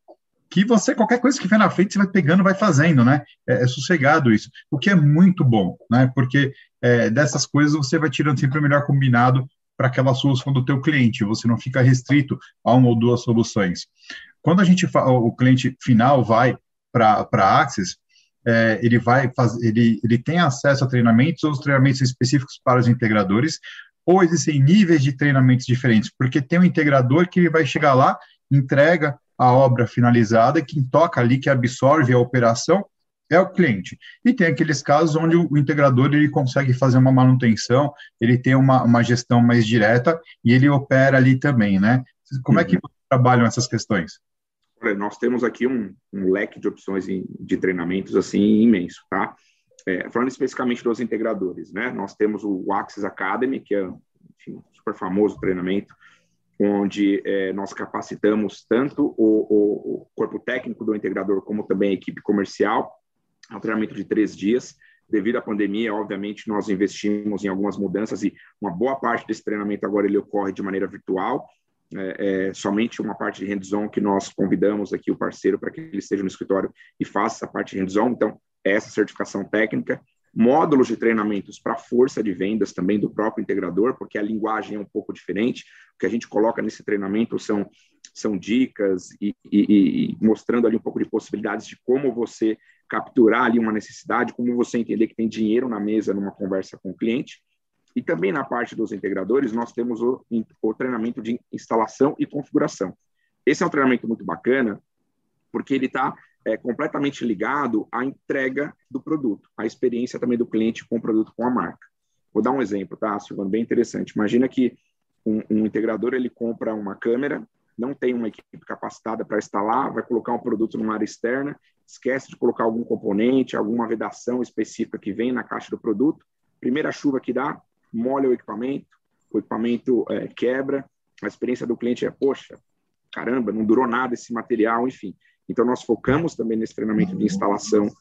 que você, qualquer coisa que vem na frente, você vai pegando, vai fazendo, né? É, é sossegado isso, o que é muito bom, né? Porque é, dessas coisas você vai tirando sempre o melhor combinado para aquela solução do teu cliente, você não fica restrito a uma ou duas soluções. Quando a gente o cliente final vai para a Axis, é, ele vai fazer, ele, ele tem acesso a treinamentos ou os treinamentos específicos para os integradores, ou existem níveis de treinamentos diferentes, porque tem um integrador que vai chegar lá, entrega a obra finalizada, quem toca ali, que absorve a operação, é o cliente. E tem aqueles casos onde o integrador ele consegue fazer uma manutenção, ele tem uma, uma gestão mais direta e ele opera ali também, né? Como é que uhum. trabalham essas questões? Olha, nós temos aqui um, um leque de opções de treinamentos assim imenso, tá? É, falando especificamente dos integradores, né? Nós temos o Axis Academy, que é enfim, um super famoso treinamento, onde é, nós capacitamos tanto o, o, corpo técnico do integrador como também a equipe comercial. Um treinamento de três dias. Devido à pandemia, obviamente, nós investimos em algumas mudanças e uma boa parte desse treinamento agora ele ocorre de maneira virtual. É, é, somente uma parte de hands-on que nós convidamos aqui o parceiro para que ele esteja no escritório e faça essa parte de hands-on. Então, essa certificação técnica módulos de treinamentos para força de vendas também do próprio integrador, porque a linguagem é um pouco diferente. O que a gente coloca nesse treinamento são, são dicas e, e, e mostrando ali um pouco de possibilidades de como você capturar ali uma necessidade, como você entender que tem dinheiro na mesa numa conversa com o cliente. E também na parte dos integradores, nós temos o, o treinamento de instalação e configuração. Esse é um treinamento muito bacana, porque ele está é, completamente ligado à entrega do produto, à experiência também do cliente com o produto, com a marca. Vou dar um exemplo, tá, Silvano? Bem interessante. Imagina que um, um integrador ele compra uma câmera, não tem uma equipe capacitada para instalar, vai colocar um produto numa área externa, esquece de colocar algum componente, alguma vedação específica que vem na caixa do produto. Primeira chuva que dá, molha o equipamento, o equipamento é, quebra, a experiência do cliente é, poxa, caramba, não durou nada esse material, enfim. Então, nós focamos também nesse treinamento de instalação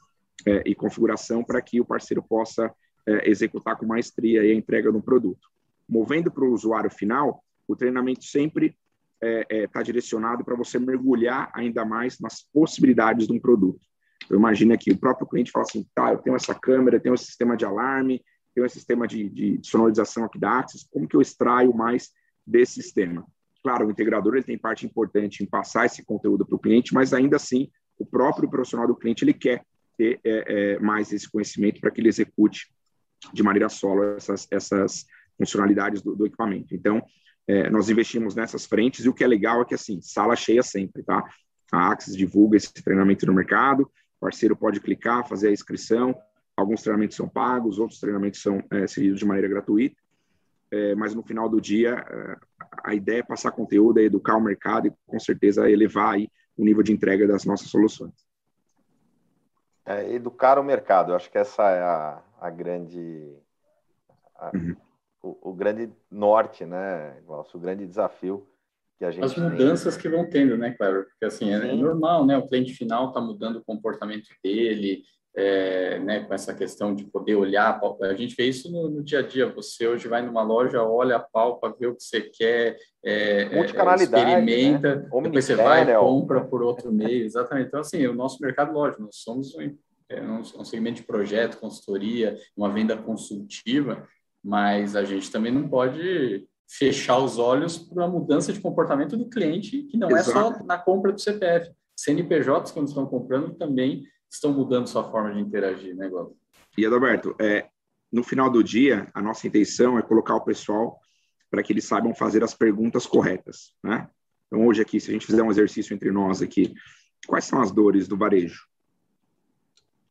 é, e configuração para que o parceiro possa é, executar com maestria a entrega do produto. Movendo para o usuário final, o treinamento sempre está é, é tá direcionado para você mergulhar ainda mais nas possibilidades de um produto. Então, imagina que o próprio cliente fala assim, tá, eu tenho essa câmera, eu tenho um sistema de alarme, tenho um sistema de, de sonorização aqui da Axis, como que eu extraio mais desse sistema? Claro, o integrador ele tem parte importante em passar esse conteúdo para o cliente, mas ainda assim, o próprio profissional do cliente ele quer ter é, é, mais esse conhecimento para que ele execute de maneira solo essas, essas funcionalidades do, do equipamento. Então, é, nós investimos nessas frentes e o que é legal é que, assim, sala cheia sempre, tá? A Axis divulga esse treinamento no mercado, o parceiro pode clicar, fazer a inscrição, alguns treinamentos são pagos, outros treinamentos são é, seguidos de maneira gratuita, é, mas no final do dia é, a ideia é passar conteúdo, é educar o mercado e com certeza elevar aí o nível de entrega das nossas soluções. É, educar o mercado, eu acho que essa é a, a grande a, uhum. o, o, grande norte, né, o grande desafio que a gente as mudanças tem. que vão tendo, né, Cleber? Porque assim é, é normal, né? O cliente final está mudando o comportamento dele, é, né, com essa questão de poder olhar, a gente vê isso no, no, dia a dia. Você hoje vai numa loja, olha a palpa, vê o que você quer, é, é experimenta, né? depois você vai e compra por outro meio. Exatamente. Então, assim, o nosso mercado, lógico, nós somos um, é, um segmento de projeto, consultoria, uma venda consultiva, mas a gente também não pode fechar os olhos para a mudança de comportamento do cliente, que não Exato. é só na compra do CPF. CNPJs, quando estão comprando, também estão mudando sua forma de interagir, né, Glauco? E, Adalberto, é, no final do dia, a nossa intenção é colocar o pessoal para que eles saibam fazer as perguntas corretas, né? Então, hoje aqui, se a gente fizer um exercício entre nós aqui, quais são as dores do varejo?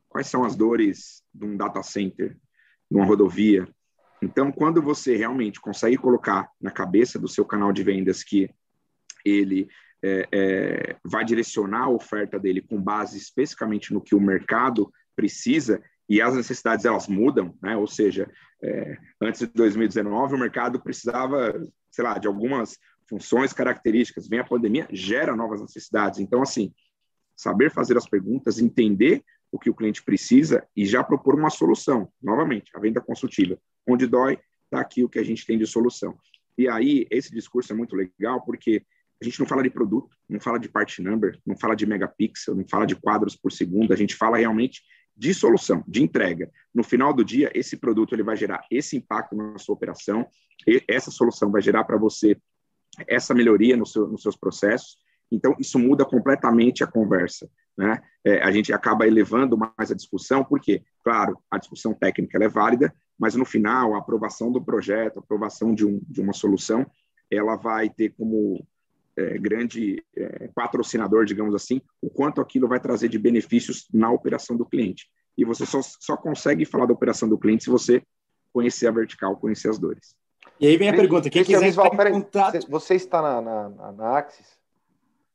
Quais são as dores de um data center, de uma rodovia? Então, quando você realmente consegue colocar na cabeça do seu canal de vendas que ele é, é, vai direcionar a oferta dele com base especificamente no que o mercado precisa e as necessidades elas mudam, né? Ou seja, é, antes de 2019 o mercado precisava, sei lá, de algumas funções, características. Vem a pandemia, gera novas necessidades. Então, assim, saber fazer as perguntas, entender o que o cliente precisa e já propor uma solução. Novamente, a venda consultiva. Onde dói, está aqui o que a gente tem de solução. E aí, esse discurso é muito legal porque a gente não fala de produto, não fala de part number, não fala de megapixel, não fala de quadros por segundo, a gente fala realmente de solução, de entrega. No final do dia, esse produto ele vai gerar esse impacto na sua operação, essa solução vai gerar para você essa melhoria no seu, nos seus processos. Então, isso muda completamente a conversa. Né? É, a gente acaba elevando mais a discussão, porque, claro, a discussão técnica é válida, mas no final, a aprovação do projeto, a aprovação de, um, de uma solução, ela vai ter como é, grande é, patrocinador, digamos assim, o quanto aquilo vai trazer de benefícios na operação do cliente. E você só, só consegue falar da operação do cliente se você conhecer a vertical, conhecer as dores. E aí vem a pergunta: quem quiser Visual, peraí, contato... Você está na, na, na, Axis?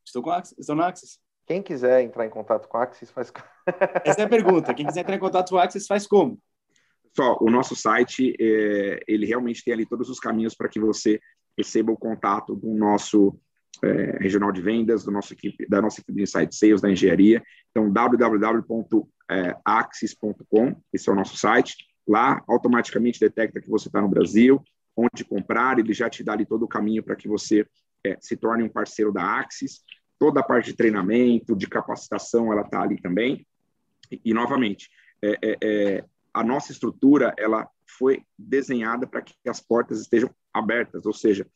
Estou com a Axis, estou na Axis. Quem quiser entrar em contato com a Axis faz. Essa é a pergunta. Quem quiser entrar em contato com a Axis faz como? Só, o nosso site, é, ele realmente tem ali todos os caminhos para que você receba o contato do nosso é, regional de vendas, do nosso equipe, da nossa equipe de Insight Sales, da engenharia. Então, www.axis.com, esse é o nosso site. Lá, automaticamente detecta que você está no Brasil, onde comprar, ele já te dá ali todo o caminho para que você é, se torne um parceiro da Axis. Toda a parte de treinamento, de capacitação, ela está ali também. E, e novamente, é, é, é, a nossa estrutura, ela foi desenhada para que as portas estejam abertas, ou seja,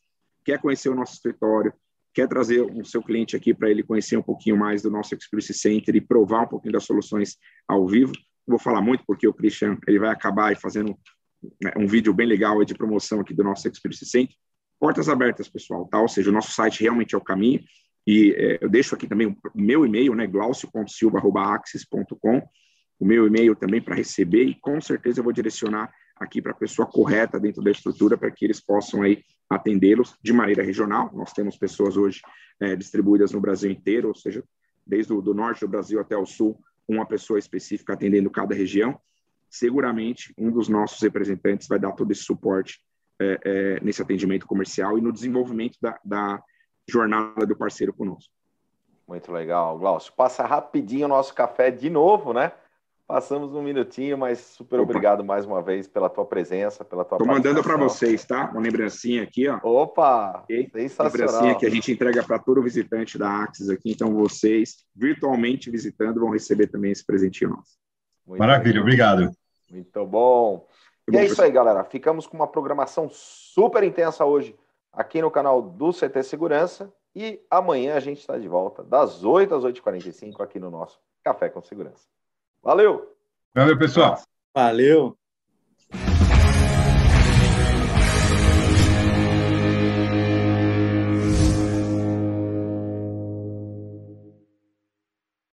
quer conhecer o nosso escritório, quer trazer o seu cliente aqui para ele conhecer um pouquinho mais do nosso Experience Center e provar um pouquinho das soluções ao vivo. Vou falar muito porque o Christian ele vai acabar fazendo né, um vídeo bem legal de promoção aqui do nosso Experience Center. Portas abertas, pessoal, tá? Ou seja, o nosso site realmente é o caminho. E é, eu deixo aqui também o meu e-mail, né, glaucio.silva.axis.com, o meu e-mail também para receber e com certeza eu vou direcionar aqui para a pessoa correta dentro da estrutura para que eles possam aí atendê-los de maneira regional. Nós temos pessoas hoje é, distribuídas no Brasil inteiro, ou seja, desde o do norte do Brasil até o sul, uma pessoa específica atendendo cada região. Seguramente, um dos nossos representantes vai dar todo esse suporte é, é, nesse atendimento comercial e no desenvolvimento da, da jornada do parceiro conosco. Muito legal, Glaucio. Passa rapidinho o nosso café de novo, né? Passamos um minutinho, mas super Opa. obrigado mais uma vez pela tua presença, pela tua Tô mandando para vocês, tá? Uma lembrancinha aqui, ó. Opa! Okay? Sensacional. Lembrancinha que a gente entrega para todo visitante da Axis aqui. Então, vocês, virtualmente visitando, vão receber também esse presentinho nosso. Muito Maravilha, bem. obrigado. Muito bom. e é isso aí, galera. Ficamos com uma programação super intensa hoje aqui no canal do CT Segurança. E amanhã a gente está de volta, das 8 às 8h45, aqui no nosso Café com Segurança. Valeu! Valeu, pessoal. Valeu!